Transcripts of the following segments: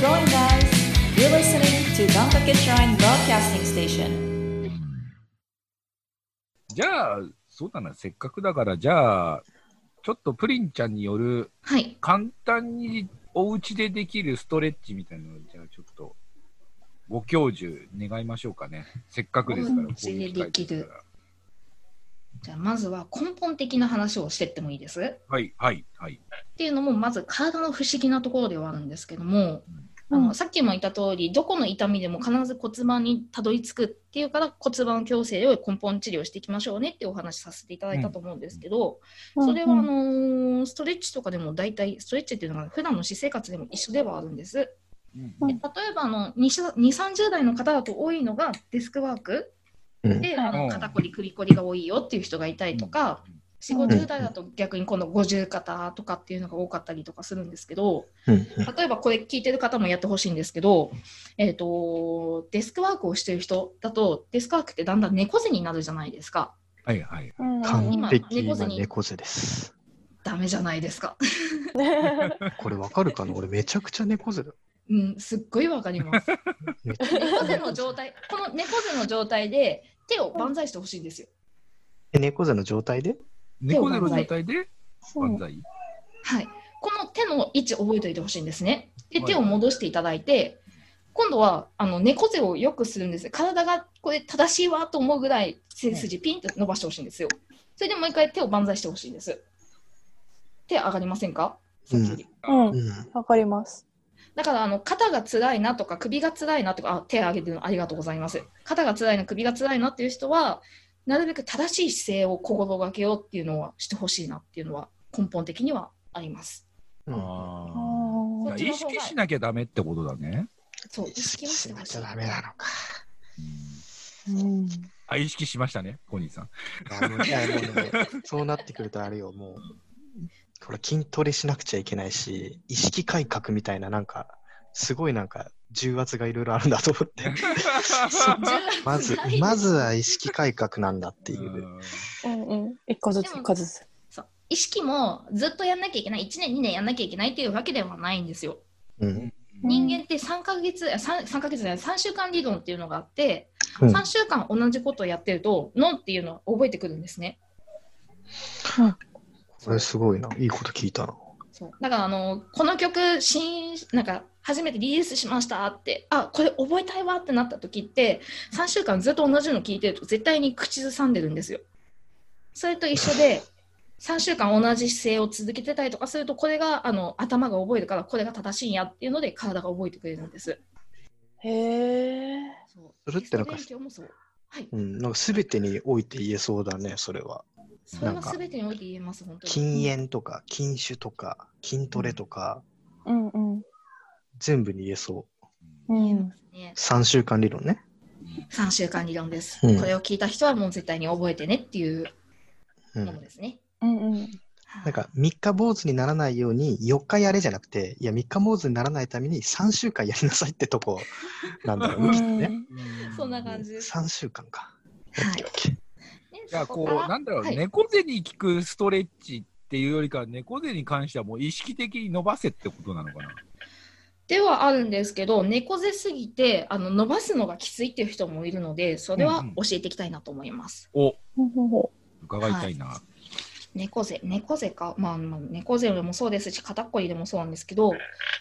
growing guys. You're listening to Gankake Shrine Broadcasting Station. じゃあ、そうだな、せっかくだから、じゃあ、ちょっとプリンちゃんによるはい。簡単にお家でできるストレッチみたいなのを、じゃあちょっと、ご教授願いましょうかね。せっかくですから、お家でできるじゃあまずは根本的な話をしてってもいいです？っはい、はい、はい。ていうのもまず体の不思議なところではあるんですけども、あうん。のさっきも言った通りどこの痛みでも必ず骨盤にたどり着くっていうから骨盤矯正を根本治療していきましょうねってお話させていただいたと思うんですけど、それはあのーストレッチとかでも大体ストレッチっていうのが普段の私生活でも一緒ではあるんです。うん。で例えばあの2、30代の方だと多いのがデスクワーク。うん。で、あうんの肩こり、首こりが多いよっていう人がいたりとか、4、ん50代だと逆に今度50肩とかっていうのが多かったりとかするんですけど、うん例えばこれ聞いてる方もやってほしいんですけど、えっ、と、デスクワークをしてる人だと、デスクワークってだんだん猫背になるじゃないですか。はい、はい。うん完今璧な猫背に猫背です。ダメじゃないですか。これわかるかな？俺めちゃくちゃ猫背だ。うん、すっごいわかります。猫背の状態、この猫背の状態で手を万歳してほしいんですよ。え猫背の状態で？猫背の状態でうん万歳。はい。この手の位置覚えておいてほしいんですね。で、はい手を戻していただいて、今度はあの猫背をよくするんです。体がこれ正しいわと思うぐらい背筋ピンと伸ばしてほしいんですよ。それでもう一回手を万歳してほしいんです。手上がりませんか？うんうん。わかります。だからあの肩が辛いなとか首が辛いなとかあ手を挙げてるのありがとうございます。肩が辛いな首が辛いなっていう人はなるべく正しい姿勢を心がけようっていうのはしてほしいなっていうのは根本的にはあります。うんああー意識しなきゃダメってことだね。そう意意識識はしほしいしてなきゃ。ダメなのか。うんーうんあ、意識しましたね、コニーさん。そうなってくるとあれよ、もう、これ筋トレしなくちゃいけないし、意識改革みたいな、なんか、すごいなんか、重圧がいろいろあるんだと思って。まず、まずは意識改革なんだっていう。うんうん。一個ずつでも一個ずつ。そう意識もずっとやんなきゃいけない1年2年やんなきゃいけないっていうわけではないんですよ。うん。人間って3ヶ月あ 3, 3ヶ月じゃない3週間理論っていうのがあって、うん3週間同じことをやってると脳っていうのは覚えてくるんですね。これすごいな。いいこと聞いたな。そうだからあのこの曲新なんか初めてリリースしましたってあこれ覚えたいわってなった時って3週間ずっと同じの聞いてると絶対に口ずさんでるんですよ。それと一緒で3週間同じ姿勢を続けてたりとかするとこれがあの頭が覚えるからこれが正しいんやっていうので体が覚えてくれるんです。へえ。それってなんかゲスト勉強もそう。はい。うん。なんか全てにおいて言えそうだね、それは。それは全てにおいて言えます、本当に。禁煙とか、禁酒とか、筋トレとか、うんうん。全部に言えそう。うん。ね、3週間理論ね。3週間理論です、うんこれを聞いた人はもう絶対に覚えてねっていううん。ものですね。うんうん。はいなんか3日坊主にならないように4日やれじゃなくて、いや3日坊主にならないために3週間やりなさいってとこなんだろうね、きっとね。そんな感じです。3週間か。はいこう、なんだろう、はい猫背に効くストレッチっていうよりかは、猫背に関してはもう意識的に伸ばせってことなのかな。ではあるんですけど、猫背すぎてあの伸ばすのがきついっていう人もいるので、それは教えていきたいなと思います。うほうほ伺いたいな。猫背、猫背か、まあ、まあ、猫背でもそうですし、肩こりでもそうなんですけど、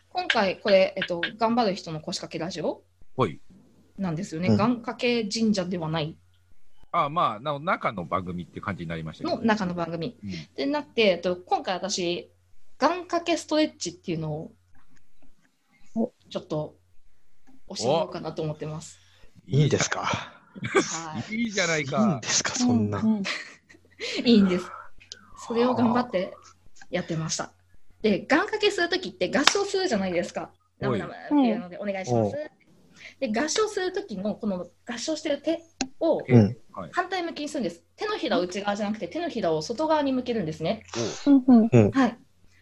今回これ、えっと、頑張る人の腰掛けラジオほい。なんですよね。うん願掛け神社ではないあまあ、なお中の番組って感じになりましたけど。の中の番組。うんでなって、えっと、今回私、願掛けストレッチっていうのをおちょっと教えようかなと思ってます。いいんですか？はいいいじゃないいいんかで。すか？う。そんな。うんいいんです。それを頑張ってやってました。で、願掛けするときって合唱するじゃないですか。ナムナムっていうのでお願いします。で、合唱するときのこの合唱してる手を。反対向きにするんです。手のひらを内側じゃなくて手のひらを外側に向けるんですね。うんうん。はい。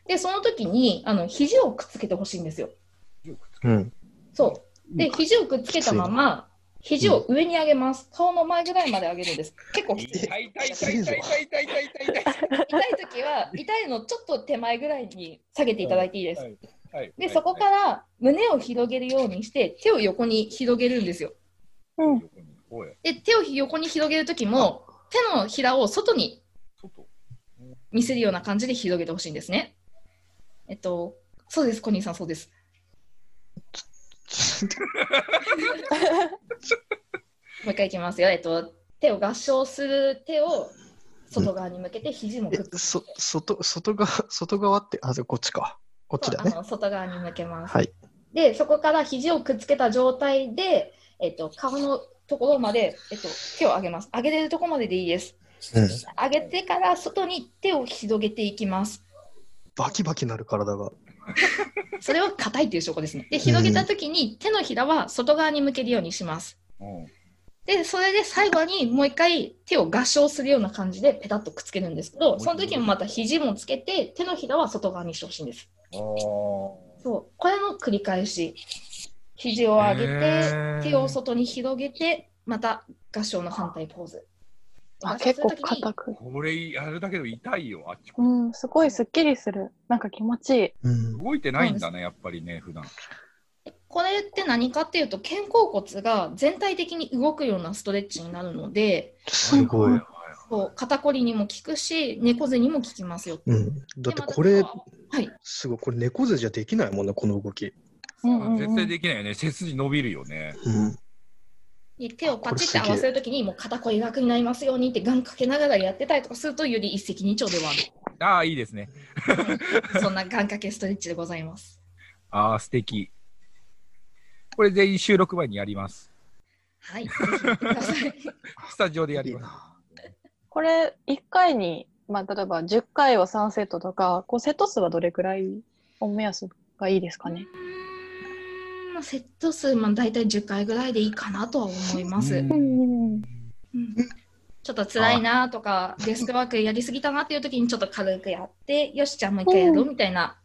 で、その時にあの肘をくっつけてほしいんですよ。うん。そう。で、肘をくっつけたまま、肘を上に上げます。顔の前ぐらいまで上げるんです。結構きつい。痛い痛い痛い痛い痛い痛い痛い痛い痛い。痛い時は、痛いのちょっと手前ぐらいに下げていただいていいです。はいはいで、そこから胸を広げるようにして、手を横に広げるんですよ。うん。で、手を横に広げるときも、手のひらを外に外。見せるような感じで広げてほしいんですね。えっと、そうです、コニーさん、そうです。もう一回いきますよ。えっと、手を合掌する手を外側に向けて、肘もくっつえそ外外側外側って、あ、じゃあこっちか。こっちだね。あの外側に向けます。はい。で、そこから肘をくっつけた状態で、えっと、顔のところまで、えっと、手を上げます。上げれるところまででいいです。うん。上げてから外に手を広げていきます。バキバキなる体が。それは硬いという証拠ですね。で、広げたときに手のひらは外側に向けるようにします。うんで、それで最後にもう一回手を合掌するような感じでペタッとくっつけるんですけど、その時もまた肘もつけて手のひらは外側にしてほしいんです。そう、これの繰り返し。肘を上げて、手を外に広げて、また合掌の反対ポーズ。あ、結構硬く。これやるだけで痛いよ、あっちこうん、すごいスッキリする。なんか気持ちいい。うん。動いてないんだね、やっぱりね、普段。これって何かっていうと、肩甲骨が全体的に動くようなストレッチになるので、すごい。そう肩こりにも効くし、猫背にも効きますよ。うん。だってこれ、はい。すごい、これ猫背じゃできないもんね、この動き。うんうんうん絶対できないよね。背筋伸びるよね。うん。で手をパチって合わせるときに、もう肩こり楽になりますようにって、ガンかけながらやってたりとかすると、より一石二鳥ではある。ああ、いいですね。は いそんな願掛けストレッチでございます。ああ、素敵。これ全員収録前にやります。はい。スタジオでやります。な。これ、1回に、まあ、例えば10回を3セットとか、こうセット数はどれくらいお目安がいいですかね？うーんまあセット数、まあ、大体10回ぐらいでいいかなとは思います。ううんんうんちょっと辛いなとか、デスクワークやりすぎたなっていう時にちょっと軽くやって、よし、じゃあもう一回やろうみたいな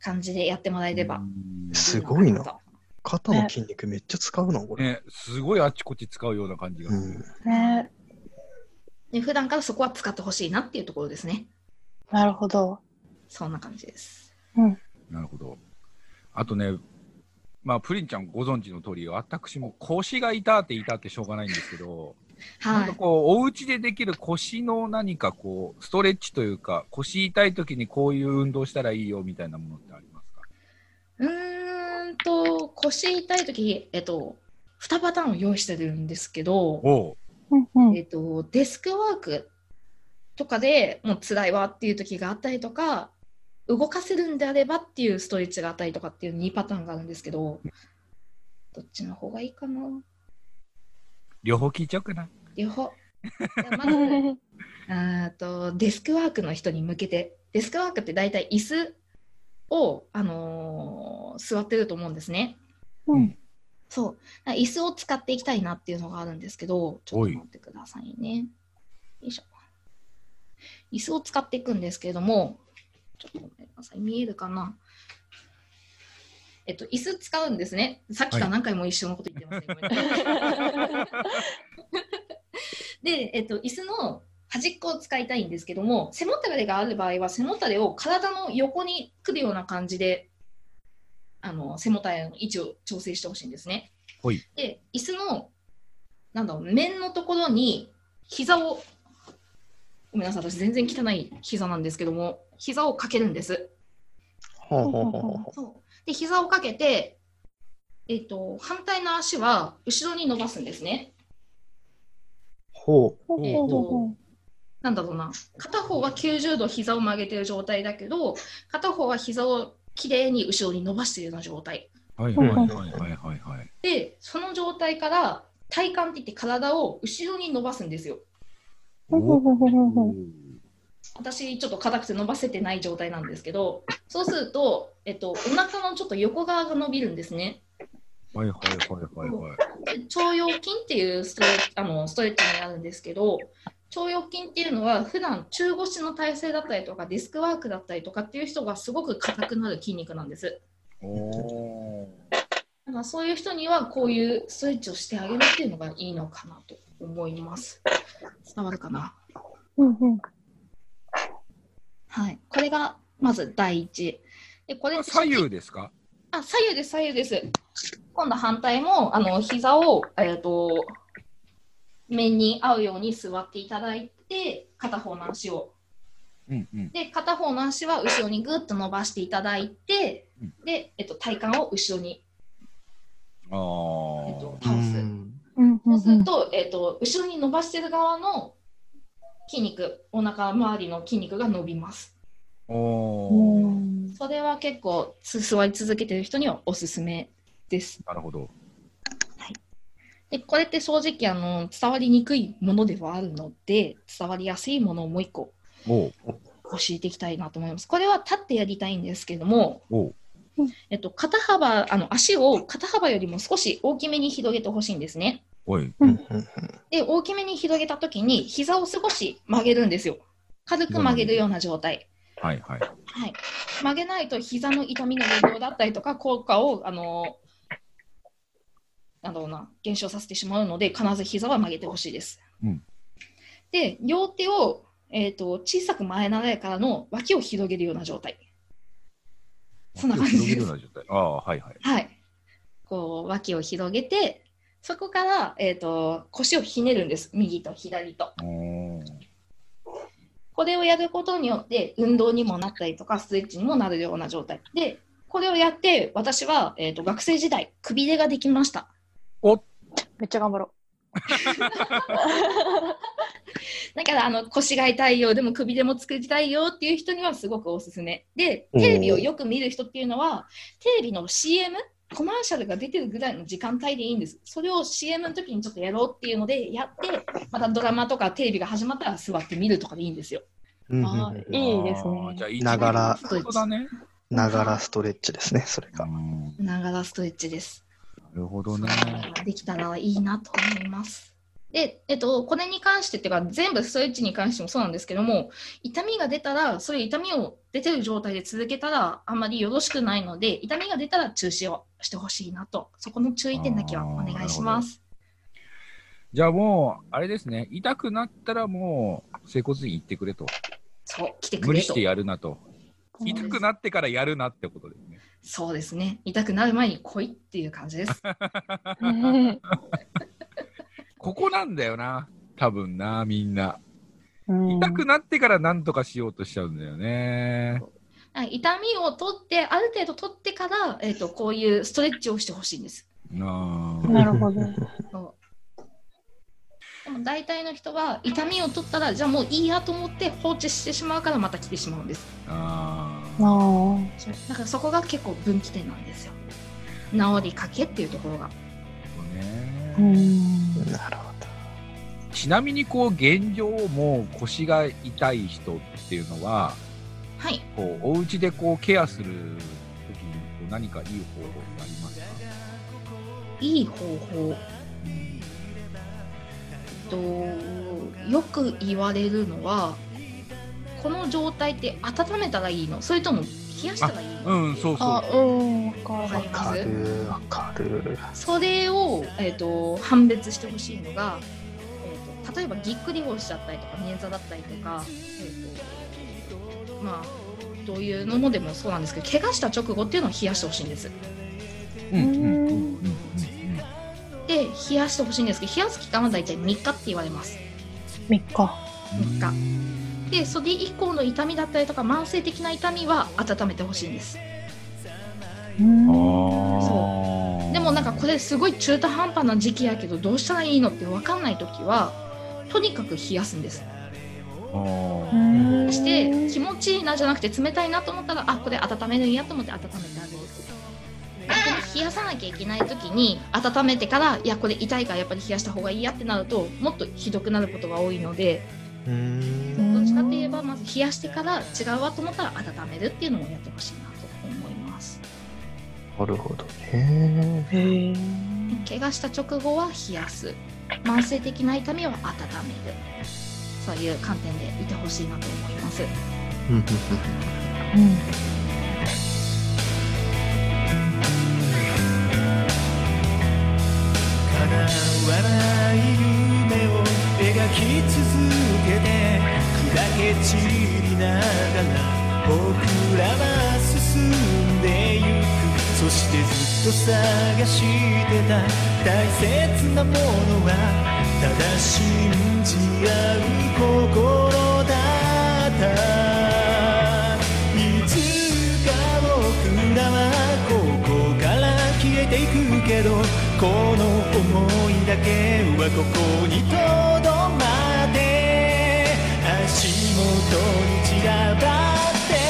感じでやってもらえればうんすごいな。肩の筋肉めっちゃ使うな、これ。ね、すごいあっちこっち使うような感じがする。ねで普段からそこは使ってほしいなっていうところですね。なるほど。そんな感じです。なるほど。あとね、まあ、プリンちゃんご存知の通り、私も腰が痛って痛ってしょうがないんですけど、なんはい。かこう、お家でできる腰の何かこう、ストレッチというか、腰痛い時にこういう運動したらいいよみたいなものってありますか？うーんと、腰痛い時、えっと、2パターンを用意してるんですけど、えっと、デスクワークとかでもう辛いわっていう時があったりとか、動かせるんであればっていうストレッチがあったりとかっていう2パターンがあるんですけど、どっちの方がいいかな？両方聞いちゃおうかな？両方。じゃあまず、あーとデスクワークの人に向けて、デスクワークって大体椅子を、あのー座ってると思うんですね。うんそう。椅子を使っていきたいなっていうのがあるんですけど、ちょっと待ってくださいね。よいしょ。椅子を使っていくんですけれども、ちょっと待ってください。見えるかな？えっと、椅子使うんですね。さっきから何回も一緒のこと言ってますね。で、えっと、椅子の端っこを使いたいんですけども、背もたれがある場合は、背もたれを体の横に来るような感じで、あの背もたれの位置を調整してほしいんですね。ほいで、椅子の、なんだろう、面のところに、膝を、ごめんなさい、私全然汚い膝なんですけども、膝をかけるんです。ほうほうほうほうほそうで、膝をかけて、えっと、反対の足は後ろに伸ばすんですね。ほう。ほうほうほうほうなんだろうな、片方は90度膝を曲げてる状態だけど、片方は膝をきれいに後ろに伸ばしているような状態。はいはいはいはいはいはい。で、その状態から体幹って言って体を後ろに伸ばすんですよ。ほうほうほうほうほう私、ちょっと硬くて伸ばせてない状態なんですけど、そうすると、えっと、お腹のちょっと横側が伸びるんですね。はいはいはいはいはい。で腸腰筋っていうストレあのストレッチになるんですけど、腸腰筋っていうのは普段中腰の体勢だったりとかデスクワークだったりとかっていう人がすごく硬くなる筋肉なんです。だからそういう人にはこういうストレッチをしてあげるっていうのがいいのかなと思います。伝わるかな？うんうんはい。これがまず第一。でこれ左右ですか？あ、左右です、左右です。今度反対も、あの、膝を、えっ、と、面に合うように座っていただいて、片方の足を。うんうん。で、片方の足は後ろにぐっと伸ばしていただいてうん、で、えっと、体幹を後ろに、あえっとあ。倒す。うんそうすると、えっと、後ろに伸ばしてる側の筋肉、お腹周りの筋肉が伸びます。おおー。それは結構、つ座り続けてる人にはおすすめです。なるほど。でこれって正直あの伝わりにくいものではあるので伝わりやすいものをもう一個教えていきたいなと思います。これは立ってやりたいんですけども、えっと、肩幅あの足を肩幅よりも少し大きめに広げてほしいんですね。おい。うんうんで大きめに広げた時に膝を少し曲げるんですよ。軽く曲げるような状態。はいはい。はい、曲げないと膝の痛みの予防だったりとか効果をあのなんだろうな減少させてしまうので必ず膝は曲げてほしいです。うんで両手を、えー、と小さく前習いからの脇を広げるような状態。そんな感じです広げるような状態。ああ、はいはい。はい、こう脇を広げてそこから、えー、と腰をひねるんです。右と左と。これをやることによって運動にもなったりとかストレッチにもなるような状態。でこれをやって私は、えー、と学生時代くびれができました。めっちゃ頑張ろ だからあの腰が痛いよでもくびれも作りたいよっていう人にはすごくおすすめ。でテレビをよく見る人っていうのはテレビの CM コマーシャルが出てるぐらいの時間帯でいいんですそれを CM の時にちょっとやろうっていうのでやってまたドラマとかテレビが始まったら座って見るとかでいいんですようんうんあいいですねじゃあ、ながら一番そうだね。ながらストレッチですね、それが。うんながらストレッチですなるほどね。できたらいいなと思います。で、えっと、これに関してっていうか、全部ストレッチに関してもそうなんですけども、痛みが出たら、それ痛みを出てる状態で続けたら、あんまりよろしくないので、痛みが出たら中止をしてほしいなと、そこの注意点だけはお願いします。じゃあもう、あれですね。痛くなったらもう、整骨院行ってくれと。そう、来てくれと無理して。やるなと。痛くなってからやるなってことですね。そうですね。痛くなる前に来いっていう感じです。う。ここなんだよな。多分な、みんな。うん痛くなってから何とかしようとしちゃうんだよね。はい痛みを取って、ある程度取ってから、えっと、こういうストレッチをしてほしいんです。なあなるほど。でも大体の人は痛みを取ったらじゃあもういいやと思って放置してしまうからまた来てしまうんですああだからそこが結構分岐点なんですよ治りかけっていうところがそうねうん。なるほど。ちなみにこう現状もう腰が痛い人っていうのははい。こうお家でこうケアする時にこう何かいい方法ってありますか、いい方法。とよく言われるのはこの状態って温めたらいいの？それとも冷やしたらいいのうんそうそうあ、うん、わかる。わかる、わかる。それを、えー、と判別してほしいのが、えー、と例えばぎっくり腰だったりとか捻挫だったりとか、えーとまあ、どういうのもでもそうなんですけど怪我した直後っていうのを冷やしてほしいんです。うんうんうんうんうんで冷やしてほしいんですけど冷やす期間は大体3日って言われます。3日。うんでそれ以降の痛みだったりとか慢性的な痛みは温めてほしいんです。うん。あー。でもなんかこれすごい中途半端な時期やけどどうしたらいいのって分かんない時はとにかく冷やすんです。あー。うん。して気持ちいいなじゃなくて冷たいなと思ったらあこれ温めるんやと思って温めてあげる逆に冷やさなきゃいけない時に温めてからいやこれ痛いからやっぱり冷やした方がいいやってなるともっとひどくなることが多いのでかって言えばまず冷やしてから違うわと思ったら温めるっていうのをやってほしいなと思いますなるほどね。へえ。怪我した直後は冷やす慢性的な痛みは温めるそういう観点でいてほしいなと思いますうん。うん。うん。わない夢を描き続けてけ散りながら僕らは進むしてずっと探してた大切なものはただ信じ合う心だ。った。いつか僕らはここから消えていくけどこの想いだけはここにとどまって足元に散らばって